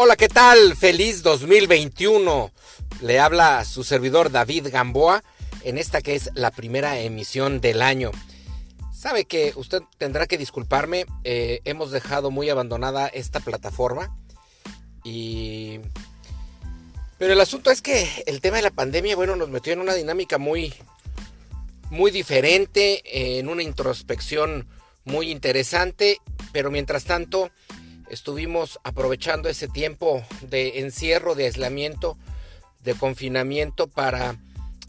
Hola, ¿qué tal? Feliz 2021. Le habla su servidor David Gamboa en esta que es la primera emisión del año. Sabe que usted tendrá que disculparme, eh, hemos dejado muy abandonada esta plataforma y... Pero el asunto es que el tema de la pandemia, bueno, nos metió en una dinámica muy, muy diferente, en una introspección muy interesante, pero mientras tanto estuvimos aprovechando ese tiempo de encierro, de aislamiento, de confinamiento para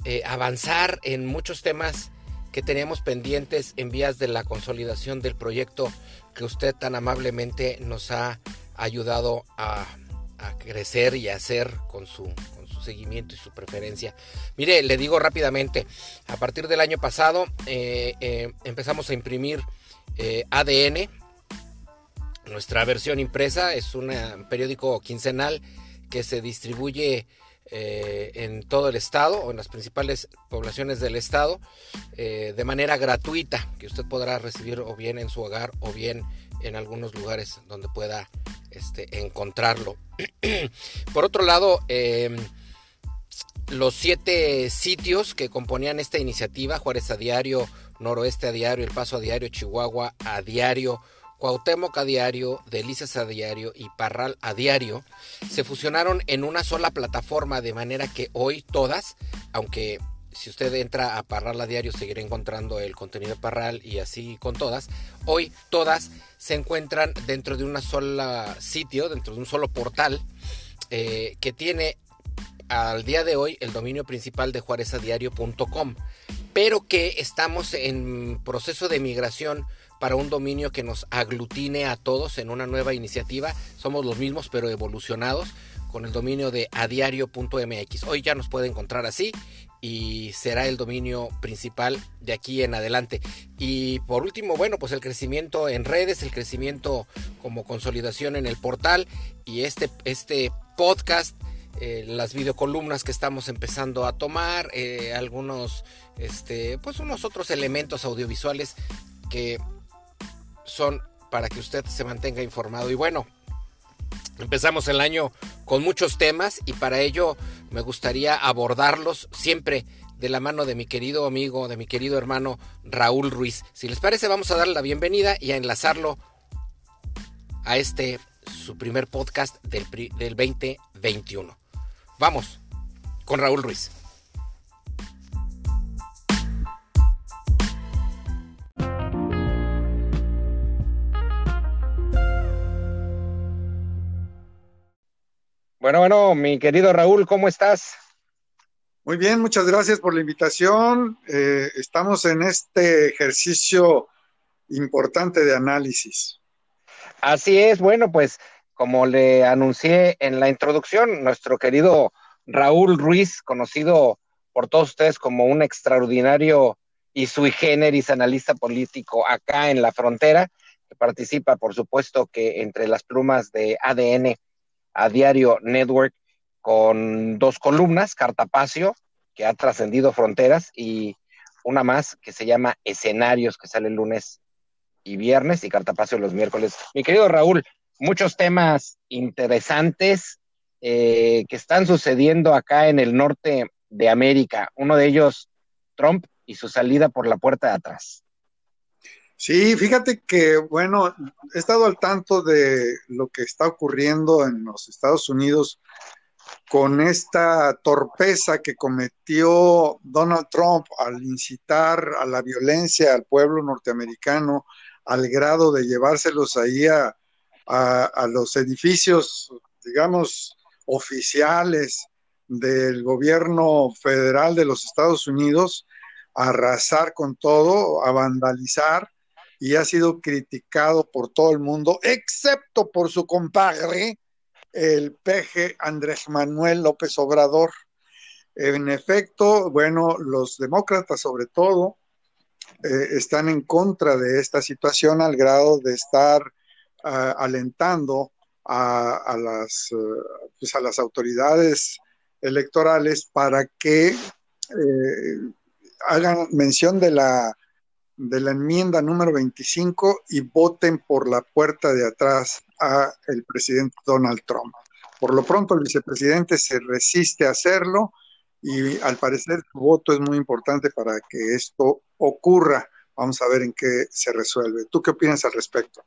eh, avanzar en muchos temas que teníamos pendientes en vías de la consolidación del proyecto que usted tan amablemente nos ha ayudado a, crecer y hacer con su, con su, seguimiento y su preferencia. Mire, le digo rápidamente, a partir del año pasado eh, eh, empezamos a imprimir ADN, nuestra versión impresa es un periódico quincenal que se distribuye eh, en todo el estado o en las principales poblaciones del estado eh, de manera gratuita que usted podrá recibir o bien en su hogar o bien en algunos lugares donde pueda este, encontrarlo. Por otro lado, em, los siete sitios que componían esta iniciativa, Juárez a Diario, Noroeste a Diario, El Paso a Diario, Chihuahua a Diario, Cuauhtémoc a diario, Delicias a diario y Parral a diario se fusionaron en una sola plataforma de manera que hoy todas, aunque si usted entra a Parral a diario seguirá encontrando el contenido de Parral y así con todas, hoy todas se encuentran dentro de una sola sitio, dentro de un solo portal eh, que tiene al día de hoy el dominio principal de juarezadiario.com, pero que estamos en proceso de migración para un dominio que nos aglutine a todos en una nueva iniciativa. Somos los mismos pero evolucionados con el dominio de adiario.mx. Hoy ya nos puede encontrar así y será el dominio principal de aquí en adelante. Y por último, bueno, pues el crecimiento en redes, el crecimiento como consolidación en el portal y este, este podcast. Eh, las videocolumnas que estamos empezando a tomar, eh, algunos, este, pues unos otros elementos audiovisuales que son para que usted se mantenga informado. Y bueno, empezamos el año con muchos temas y para ello me gustaría abordarlos siempre de la mano de mi querido amigo, de mi querido hermano Raúl Ruiz. Si les parece, vamos a darle la bienvenida y a enlazarlo a este su primer podcast del, del 2021. Vamos con Raúl Ruiz. Bueno, bueno, mi querido Raúl, ¿cómo estás? Muy bien, muchas gracias por la invitación. Eh, estamos en este ejercicio importante de análisis. Así es, bueno, pues como le anuncié en la introducción, nuestro querido Raúl Ruiz, conocido por todos ustedes como un extraordinario y sui generis analista político acá en la frontera, que participa, por supuesto, que entre las plumas de ADN a Diario Network con dos columnas, Cartapacio, que ha trascendido fronteras, y una más que se llama Escenarios, que sale el lunes y viernes, y Cartapacio los miércoles. Mi querido Raúl, muchos temas interesantes eh, que están sucediendo acá en el norte de América. Uno de ellos, Trump y su salida por la puerta de atrás. Sí, fíjate que, bueno, he estado al tanto de lo que está ocurriendo en los Estados Unidos con esta torpeza que cometió Donald Trump al incitar a la violencia al pueblo norteamericano al grado de llevárselos ahí a, a los edificios, digamos, oficiales del gobierno federal de los Estados Unidos, a arrasar con todo, a vandalizar y ha sido criticado por todo el mundo, excepto por su compadre, el peje Andrés Manuel López Obrador. En efecto, bueno, los demócratas sobre todo eh, están en contra de esta situación al grado de estar ah, alentando a, las, eh, pues a las autoridades electorales para que eh, hagan mención de la de la enmienda número 25 y voten por la puerta de atrás a el presidente Donald Trump. Por lo pronto el vicepresidente se resiste a hacerlo y al parecer su voto es muy importante para que esto ocurra. Vamos a ver en qué se resuelve. ¿Tú qué opinas al respecto?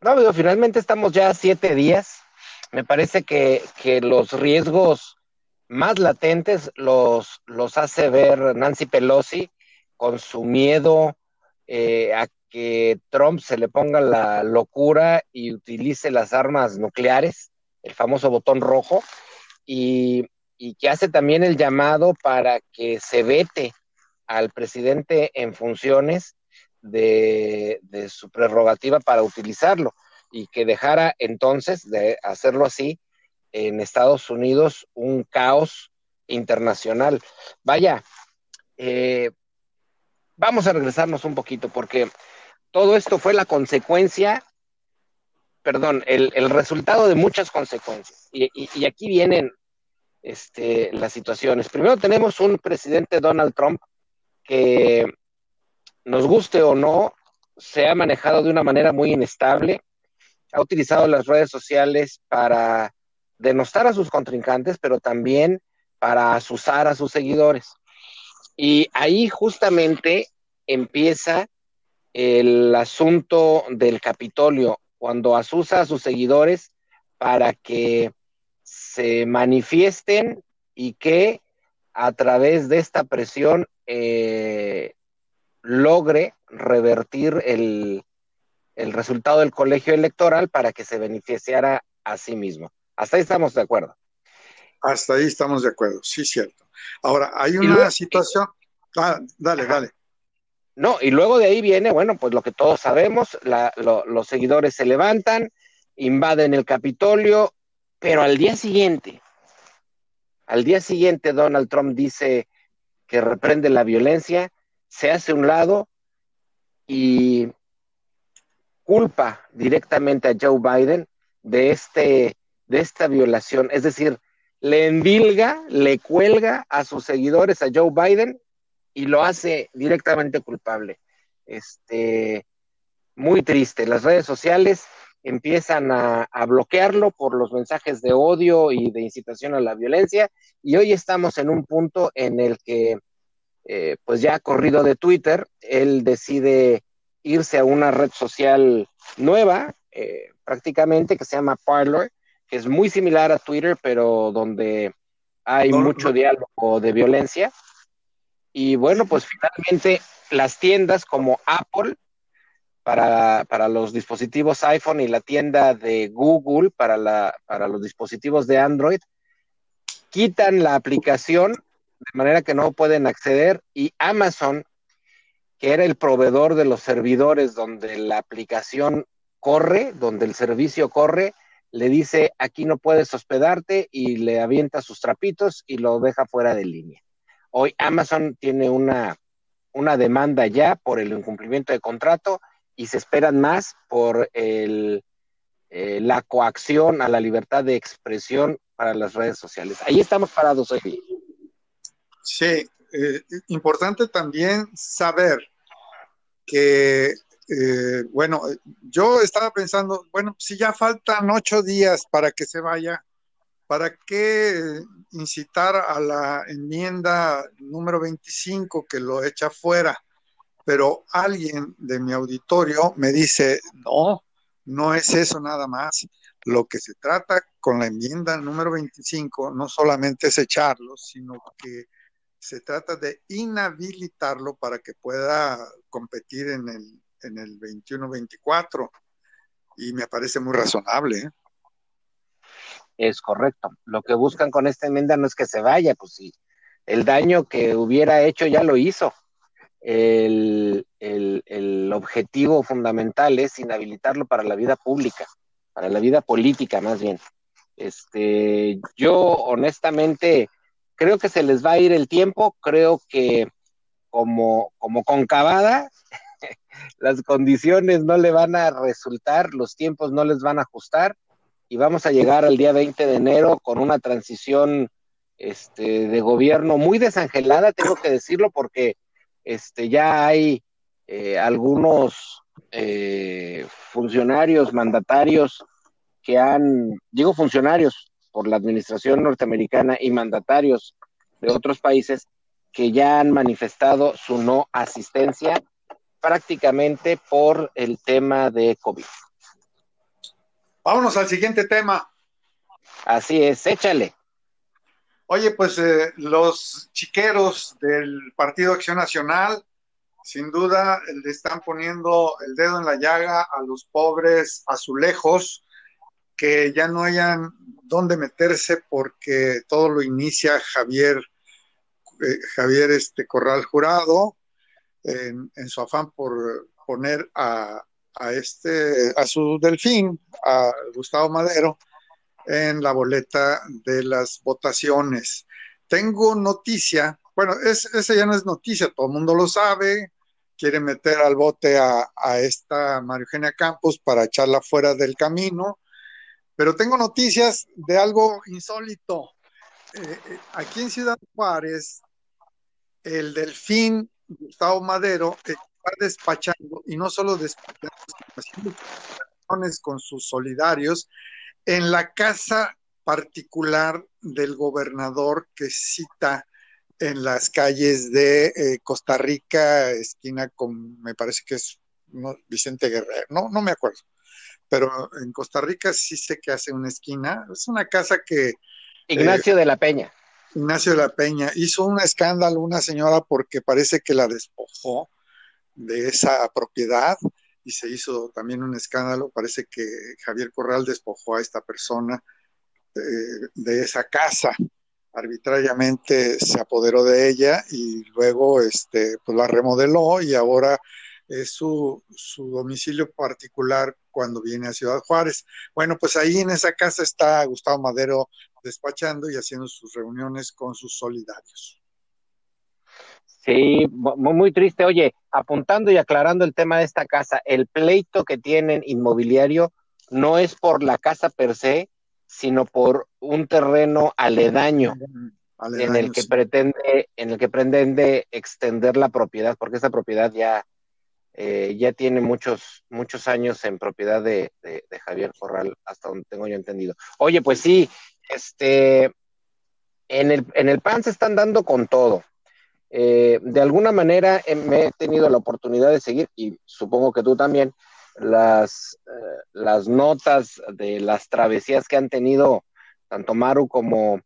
No, finalmente estamos ya siete días. Me parece que, los riesgos más latentes los, los hace ver Nancy Pelosi con su miedo eh, a que Trump se le ponga la locura y utilice las armas nucleares, el famoso botón rojo, y, y que hace también el llamado para que se vete al presidente en funciones de, su prerrogativa para utilizarlo y que dejara entonces de hacerlo así en Estados Unidos un caos internacional. Vaya, eh, vamos a regresarnos un poquito porque todo esto fue la consecuencia, perdón, el, resultado de muchas consecuencias. Y, y aquí vienen este, las situaciones. Primero tenemos un presidente Donald Trump que nos guste o no, se ha manejado de una manera muy inestable, ha utilizado las redes sociales para denostar a sus contrincantes, pero también para asusar a sus seguidores. Y ahí justamente empieza el asunto del Capitolio, cuando asusa a sus seguidores para que se manifiesten y que a través de esta presión eh, logre revertir el, resultado del colegio electoral para que se beneficiara a sí mismo. Hasta ahí estamos de acuerdo. Hasta ahí estamos de acuerdo, sí, cierto. Ahora, hay una situación. Ah, dale, dale. No, y luego de ahí viene, bueno, pues lo que todos sabemos, los seguidores se levantan, invaden el Capitolio, pero al día siguiente, al día siguiente Donald Trump dice que reprende la violencia, se hace un lado y culpa directamente a Joe Biden de, este, de esta violación. Es decir, le envilga, le cuelga a sus seguidores a Joe Biden y lo hace directamente culpable. Este, muy triste. Las redes sociales empiezan a, bloquearlo por los mensajes de odio y de incitación a la violencia. Y hoy estamos en un punto en el que, eh, pues ya corrido de Twitter, él decide irse a una red social nueva, eh, prácticamente, que se llama Parler, es muy similar a Twitter, pero donde hay mucho diálogo de violencia. Y bueno, pues finalmente las tiendas como Apple para, para, los dispositivos iPhone y la tienda de Google para, la, para los dispositivos de Android, quitan la aplicación de manera que no pueden acceder y Amazon, que era el proveedor de los servidores donde la aplicación corre, donde el servicio corre, le dice aquí no puedes hospedarte y le avienta sus trapitos y lo deja fuera de línea. Hoy Amazon tiene una, una demanda ya por el incumplimiento de contrato y se esperan más por el, eh, la coacción a la libertad de expresión para las redes sociales. Ahí estamos parados hoy. Sí, eh, importante también saber que, eh, bueno, yo estaba pensando, bueno, si ya faltan ocho días para que se vaya, ¿para qué incitar a la enmienda número 25 que lo echa fuera? pero alguien de mi auditorio me dice, no, no es eso nada más. Lo que se trata con la enmienda número 25 no solamente es echarlo, sino que se trata de inhabilitarlo para que pueda competir en el, en el 21-24. Y me parece muy razonable. ¿eh? Es correcto. Lo que buscan con esta enmienda no es que se vaya, pues sí. El daño que hubiera hecho ya lo hizo el, el, objetivo fundamental es inhabilitarlo para la vida pública, para la vida política más bien. Este, yo honestamente creo que se les va a ir el tiempo, creo que como, como concavada, las condiciones no le van a resultar, los tiempos no les van a ajustar y vamos a llegar al día 20 de enero con una transición este, de gobierno muy desangelada, tengo que decirlo, porque este, ya hay eh, algunos eh, funcionarios, mandatarios que han, digo funcionarios, por la administración norteamericana y mandatarios de otros países que ya han manifestado su no asistencia prácticamente por el tema de COVID. Vámonos al siguiente tema. Así es, échale. Oye, pues eh, los chiqueros del Partido Acción Nacional, sin duda, le están poniendo el dedo en la llaga a los pobres azulejos que ya no hayan dónde meterse porque todo lo inicia Javier, eh, Javier este, Corral Jurado en, su afán por poner a, a, este, a su delfín, a Gustavo Madero, en la boleta de las votaciones. Tengo noticia, bueno, es, esa ya no es noticia, todo el mundo lo sabe, quiere meter al bote a, a esta María Eugenia Campos para echarla fuera del camino, pero tengo noticias de algo insólito. Eh, eh, aquí en Ciudad Juárez, el delfín Gustavo Madero está despachando, y no solo despachando, sino haciendo con sus solidarios en la casa particular del gobernador que cita en las calles de eh, Costa Rica, esquina con, me parece que es Vicente Guerrero, no, no me acuerdo, pero en Costa Rica sí sé que hace una esquina, es una casa que... Ignacio de la Peña. Ignacio de la Peña hizo un escándalo una señora porque parece que la despojó de esa propiedad y se hizo también un escándalo. Parece que Javier Corral despojó a esta persona eh, de, esa casa. Arbitrariamente se apoderó de ella y luego este, pues la remodeló y ahora es su, su domicilio particular cuando viene a Ciudad Juárez. Bueno, pues ahí en esa casa está Gustavo Madero despachando y haciendo sus reuniones con sus solidarios. Sí, muy triste. Oye, apuntando y aclarando el tema de esta casa, el pleito que tienen inmobiliario no es por la casa per se, sino por un terreno aledaño, en el que pretende, en el que pretende extender la propiedad, porque esa propiedad ya, eh, ya tiene muchos, muchos años en propiedad de, de, Javier Corral, hasta donde tengo yo entendido. Oye, pues sí, este, en el, en el PAN se están dando con todo. Eh, de alguna manera eh, me he tenido la oportunidad de seguir, y supongo que tú también, las, eh, las notas de las travesías que han tenido tanto Maru como,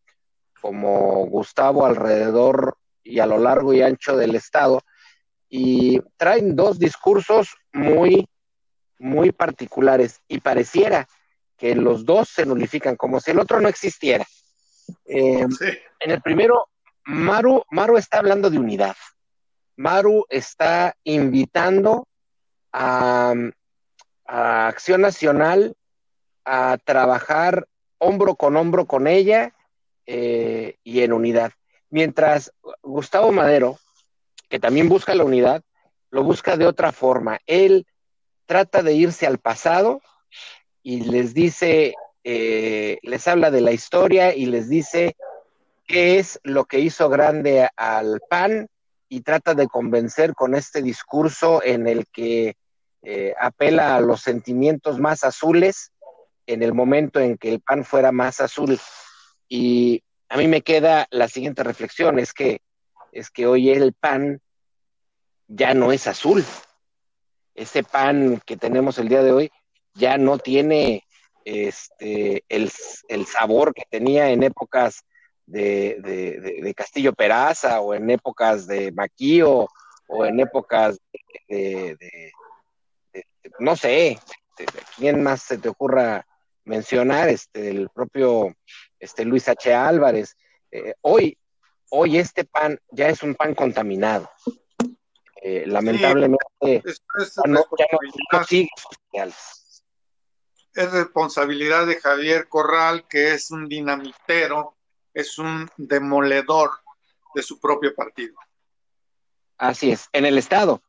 como Gustavo alrededor y a lo largo y ancho del estado, y traen dos discursos muy, muy particulares, y pareciera que los dos se nulifican, como si el otro no existiera. En el primero, Maru, Maru está hablando de unidad. Maru está invitando a, Acción Nacional a trabajar hombro con hombro con ella eh, y en unidad. Mientras Gustavo Madero, que también busca la unidad, lo busca de otra forma. Él trata de irse al pasado y les dice, eh, les habla de la historia y les dice qué es lo que hizo grande al PAN y trata de convencer con este discurso en el que eh, apela a los sentimientos más azules en el momento en que el PAN fuera más azul. Y a mí me queda la siguiente reflexión, es que, es que hoy el PAN ya no es azul. Ese PAN que tenemos el día de hoy ya no tiene este, el, el sabor que tenía en épocas de, Castillo Peraza o en épocas de Maquío o en épocas de, no sé, quién más se te ocurra mencionar, este, el propio este, Luis H. Álvarez. Eh, hoy, hoy este pan ya es un pan contaminado. Eh, lamentablemente es, no, Es responsabilidad de Javier Corral, que es un dinamitero es un demoledor de su propio partido. Así es, en el Estado,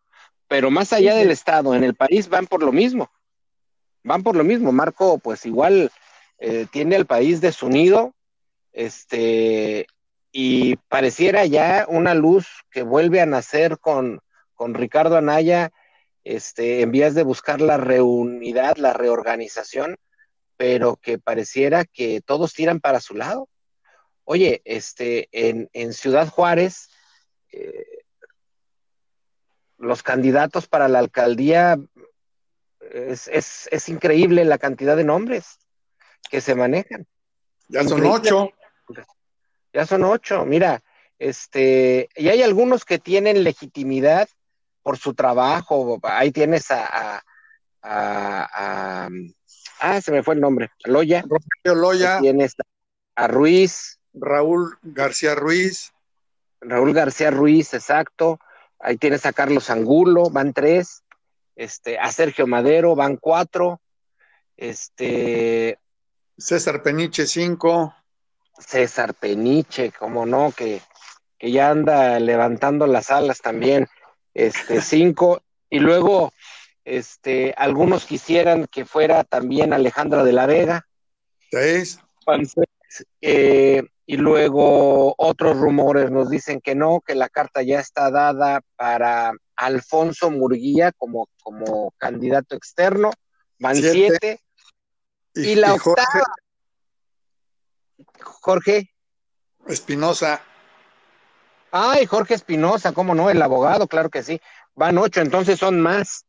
pero más allá del Estado, en el país van por lo mismo, van por lo mismo. Marco, pues igual eh, tiene al país desunido, este, y pareciera ya una luz que vuelve a nacer con, con Ricardo Anaya, este, en vías de buscar la reunidad, la reorganización, pero que pareciera que todos tiran para su lado. Oye, este, en, en Ciudad Juárez, eh, los candidatos para la alcaldía, es, es, es, increíble la cantidad de nombres que se manejan. Ya son ocho. Ya son ocho, mira, este, y hay algunos que tienen legitimidad por su trabajo. Ahí tienes a, a, a, a Ah, se me fue el nombre. Loya. Loya. Tienes a Ruiz. Raúl García Ruiz. Raúl García Ruiz, exacto. Ahí tienes a Carlos Angulo, van tres. Este, a Sergio Madero, van cuatro. Este. César Peniche, cinco. César Peniche, como no, que, que ya anda levantando las alas también. Este, cinco. y luego este, algunos quisieran que fuera también Alejandra de la Vega. Seis. Eh, y luego otros rumores nos dicen que no, que la carta ya está dada para Alfonso Murguía como, como candidato externo. Van siete. Y, la octava. Jorge. Espinosa. Ay, Jorge Espinosa, ¿cómo no? El abogado, claro que sí. Van ocho, entonces son más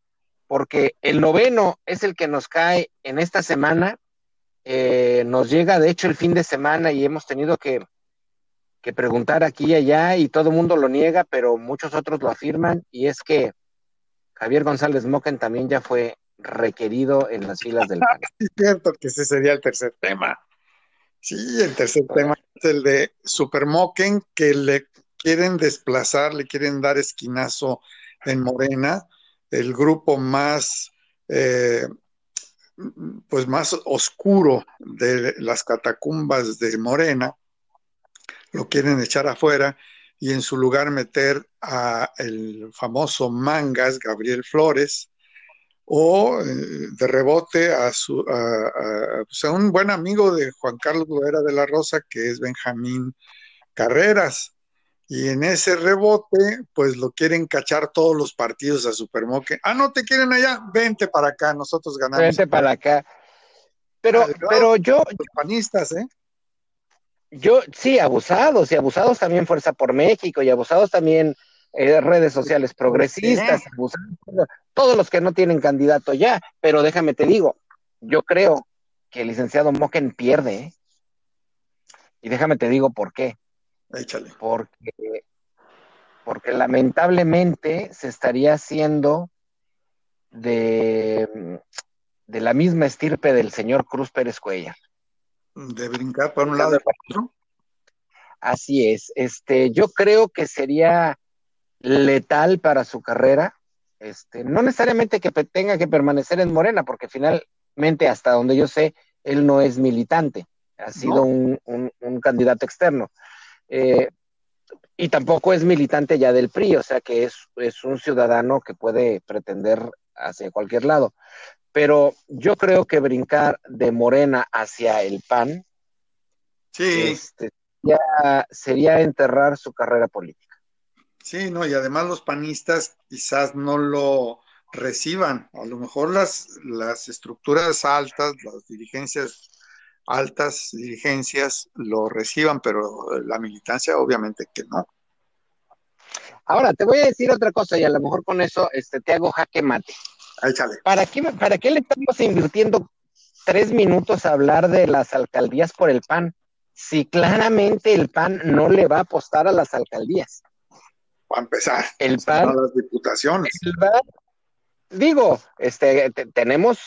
porque el noveno es el que nos cae en esta semana, eh, nos llega de hecho el fin de semana y hemos tenido que, que preguntar aquí y allá y todo el mundo lo niega, pero muchos otros lo afirman y es que Javier González Moquen también ya fue requerido en las filas del PAN. Es cierto que ese sería el tercer tema. Sí, el tercer tema es el de Supermoquen, que le quieren desplazar, le quieren dar esquinazo en Morena el grupo más, eh, pues más oscuro de las catacumbas de Morena, lo quieren echar afuera y en su lugar meter a el famoso Mangas, Gabriel Flores, o eh, de rebote a, su, pues, a, un buen amigo de Juan Carlos Loera de la Rosa, que es Benjamín Carreras. Y en ese rebote, pues lo quieren cachar todos los partidos a Supermoque. Ah, no te quieren allá, vente para acá, nosotros ganamos. Vente para acá. Pero, pero yo. Los panistas, ¿eh? Yo, sí, abusados, y abusados también Fuerza por México, y abusados también eh, redes sociales progresistas, todos los que no tienen candidato ya. Pero déjame te digo, yo creo que el licenciado Moken pierde, ¿eh? Y déjame te digo por qué Échale. Porque, porque lamentablemente se estaría haciendo de, de la misma estirpe del señor Cruz Pérez Cuellar. De brincar por un lado y por otro. Así es. Este, yo creo que sería letal para su carrera. Este, no necesariamente que tenga que permanecer en Morena, porque finalmente, hasta donde yo sé, él no es militante, ha sido un, un, candidato externo. Eh, y tampoco es militante ya del PRI, o sea que es, es un ciudadano que puede pretender hacia cualquier lado. Pero yo creo que brincar de Morena hacia el PAN sí. Este, ya sería enterrar su carrera política. Sí, no, y además los panistas quizás no lo reciban. A lo mejor las, las estructuras altas, las dirigencias altas dirigencias lo reciban, pero la militancia obviamente que no. Ahora, te voy a decir otra cosa y a lo mejor con eso este, te hago jaque mate. Échale. ¿Para qué, ¿Para qué le estamos invirtiendo tres minutos a hablar de las alcaldías por el PAN? Si claramente el PAN no le va a apostar a las alcaldías. Para empezar, el PAN, a las diputaciones. digo, este, tenemos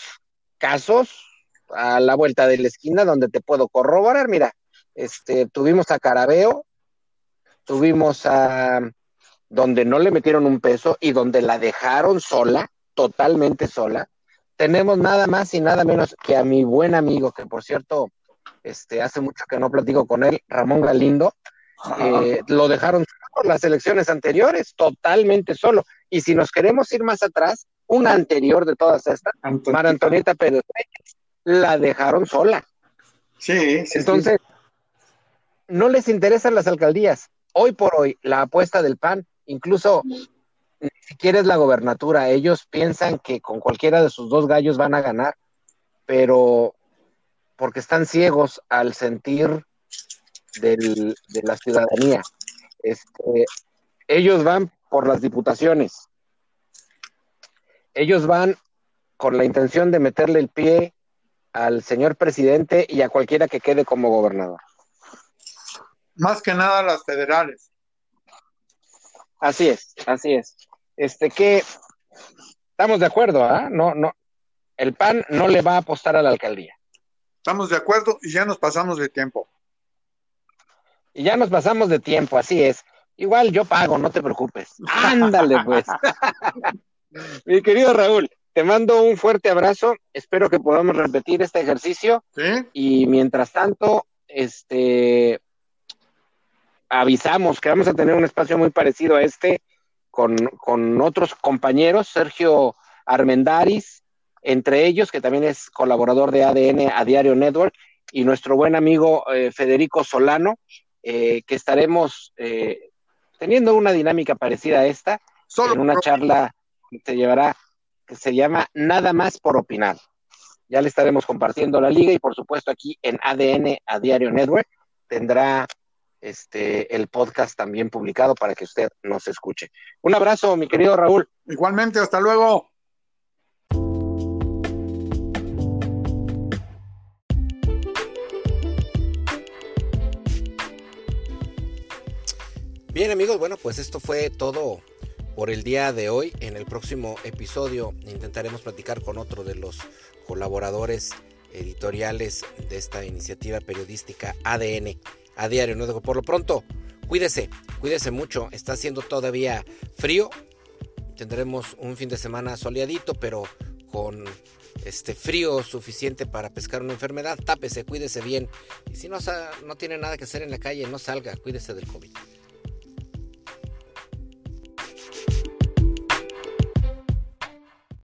casos a la vuelta de la esquina donde te puedo corroborar. Mira, este, tuvimos a Carabeo, tuvimos a donde no le metieron un peso y donde la dejaron sola, totalmente sola. Tenemos nada más y nada menos que a mi buen amigo, que por cierto, este, hace mucho que no platico con él, Ramón Galindo, eh, lo dejaron solo las elecciones anteriores, totalmente solo. Y si nos queremos ir más atrás, una anterior de todas estas, Mara Antonieta Pérez la dejaron sola. Sí, Entonces, no les interesan las alcaldías. Hoy por hoy, la apuesta del PAN, incluso ni siquiera es la gobernatura. Ellos piensan que con cualquiera de sus dos gallos van a ganar, pero porque están ciegos al sentir de la ciudadanía. Este, ellos van por las diputaciones. Ellos van con la intención de meterle el pie al señor presidente y a cualquiera que quede como gobernador. Más que nada las federales. Así es, así es. Este que estamos de acuerdo, ¿ah? No, no. El PAN no le va a apostar a la alcaldía. Estamos de acuerdo y ya nos pasamos de tiempo. Y ya nos pasamos de tiempo, así es. Igual yo pago, no te preocupes. Ándale, pues. Mi querido Raúl, te mando un fuerte abrazo. Espero que podamos repetir este ejercicio. ¿Sí? Y mientras tanto, este avisamos que vamos a tener un espacio muy parecido a este con, con otros compañeros, Sergio Armendaris, entre ellos, que también es colaborador de ADN a Diario Network, y nuestro buen amigo eh, Federico Solano, eh, que estaremos eh, teniendo una dinámica parecida a esta, en una charla que se llevará, que se llama Nada más por opinar. Ya le estaremos compartiendo la liga y por supuesto aquí en ADN a Diario Network tendrá este el podcast también publicado para que usted nos escuche. Un abrazo, mi querido Raúl. Igualmente, hasta luego. Bien amigos, bueno, pues esto fue todo por el día de hoy. En el próximo episodio intentaremos platicar con otro de los colaboradores editoriales de esta iniciativa periodística ADN a diario. ¿no? Por lo pronto, cuídese, cuídese mucho. Está haciendo todavía frío. Tendremos un fin de semana soleadito, pero con este frío suficiente para pescar una enfermedad. Tápese, cuídese bien. Y si no, no tiene nada que hacer en la calle, no salga, cuídese del COVID.